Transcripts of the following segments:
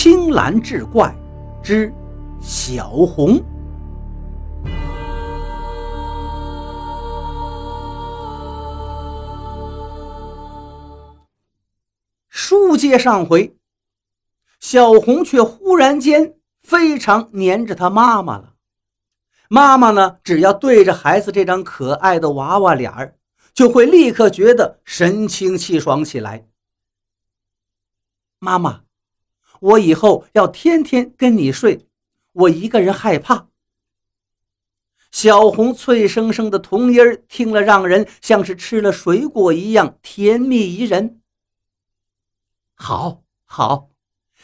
青蓝志怪之小红。书接上回，小红却忽然间非常黏着她妈妈了。妈妈呢，只要对着孩子这张可爱的娃娃脸儿，就会立刻觉得神清气爽起来。妈妈，我以后要天天跟你睡，我一个人害怕。小红脆生生的童音儿听了，让人像是吃了水果一样甜蜜宜人。好，好，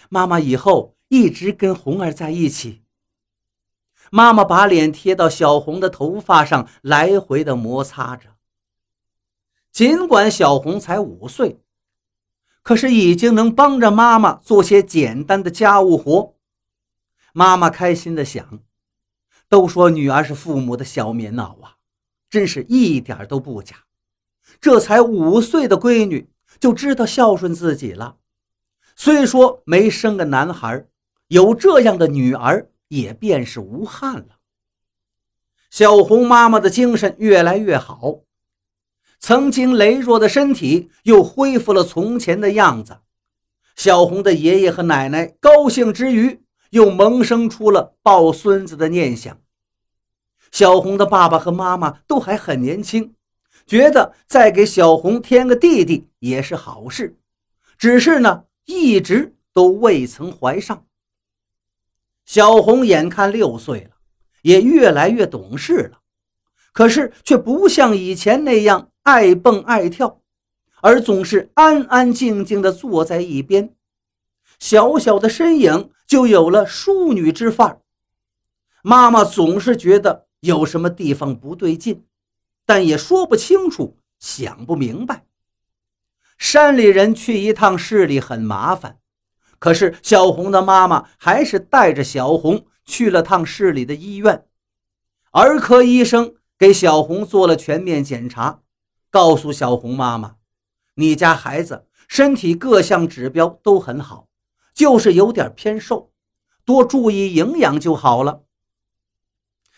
妈妈以后一直跟红儿在一起。妈妈把脸贴到小红的头发上，来回的摩擦着。尽管小红才五岁。可是已经能帮着妈妈做些简单的家务活，妈妈开心的想：都说女儿是父母的小棉袄啊，真是一点都不假。这才五岁的闺女就知道孝顺自己了。虽说没生个男孩，有这样的女儿也便是无憾了。小红妈妈的精神越来越好。曾经羸弱的身体又恢复了从前的样子，小红的爷爷和奶奶高兴之余，又萌生出了抱孙子的念想。小红的爸爸和妈妈都还很年轻，觉得再给小红添个弟弟也是好事，只是呢，一直都未曾怀上。小红眼看六岁了，也越来越懂事了，可是却不像以前那样。爱蹦爱跳，而总是安安静静地坐在一边，小小的身影就有了淑女之范儿。妈妈总是觉得有什么地方不对劲，但也说不清楚，想不明白。山里人去一趟市里很麻烦，可是小红的妈妈还是带着小红去了趟市里的医院。儿科医生给小红做了全面检查。告诉小红妈妈，你家孩子身体各项指标都很好，就是有点偏瘦，多注意营养就好了。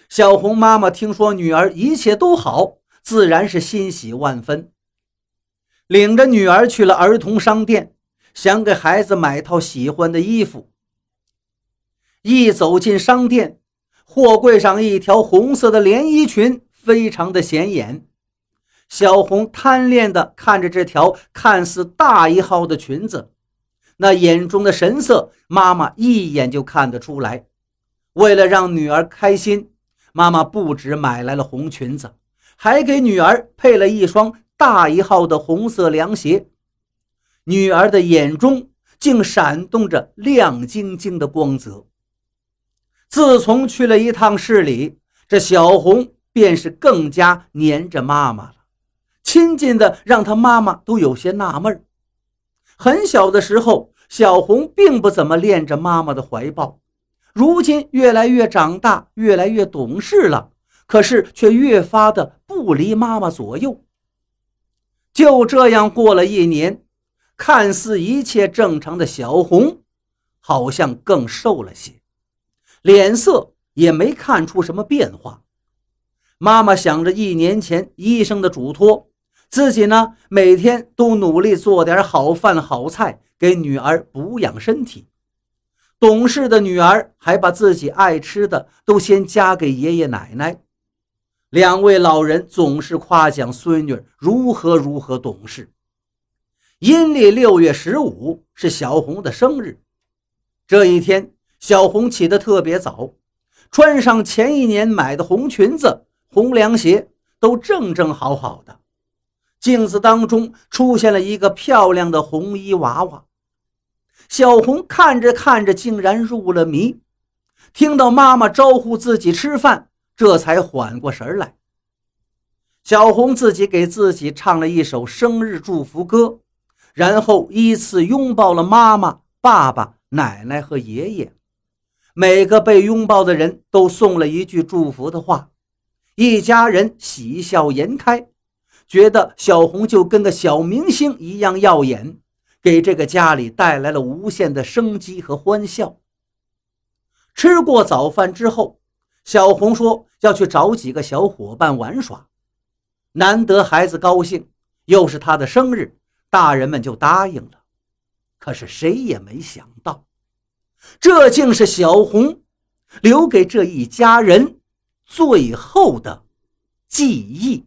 小红妈妈听说女儿一切都好，自然是欣喜万分，领着女儿去了儿童商店，想给孩子买套喜欢的衣服。一走进商店，货柜上一条红色的连衣裙非常的显眼。小红贪恋地看着这条看似大一号的裙子，那眼中的神色，妈妈一眼就看得出来。为了让女儿开心，妈妈不止买来了红裙子，还给女儿配了一双大一号的红色凉鞋。女儿的眼中竟闪动着亮晶晶的光泽。自从去了一趟市里，这小红便是更加黏着妈妈了。亲近的让他妈妈都有些纳闷很小的时候，小红并不怎么恋着妈妈的怀抱，如今越来越长大，越来越懂事了，可是却越发的不离妈妈左右。就这样过了一年，看似一切正常的小红，好像更瘦了些，脸色也没看出什么变化。妈妈想着一年前医生的嘱托。自己呢，每天都努力做点好饭好菜给女儿补养身体。懂事的女儿还把自己爱吃的都先夹给爷爷奶奶。两位老人总是夸奖孙女如何如何懂事。阴历六月十五是小红的生日，这一天，小红起得特别早，穿上前一年买的红裙子、红凉鞋，都正正好好的。镜子当中出现了一个漂亮的红衣娃娃，小红看着看着，竟然入了迷。听到妈妈招呼自己吃饭，这才缓过神来。小红自己给自己唱了一首生日祝福歌，然后依次拥抱了妈妈、爸爸、奶奶和爷爷。每个被拥抱的人都送了一句祝福的话，一家人喜笑颜开。觉得小红就跟个小明星一样耀眼，给这个家里带来了无限的生机和欢笑。吃过早饭之后，小红说要去找几个小伙伴玩耍，难得孩子高兴，又是他的生日，大人们就答应了。可是谁也没想到，这竟是小红留给这一家人最后的记忆。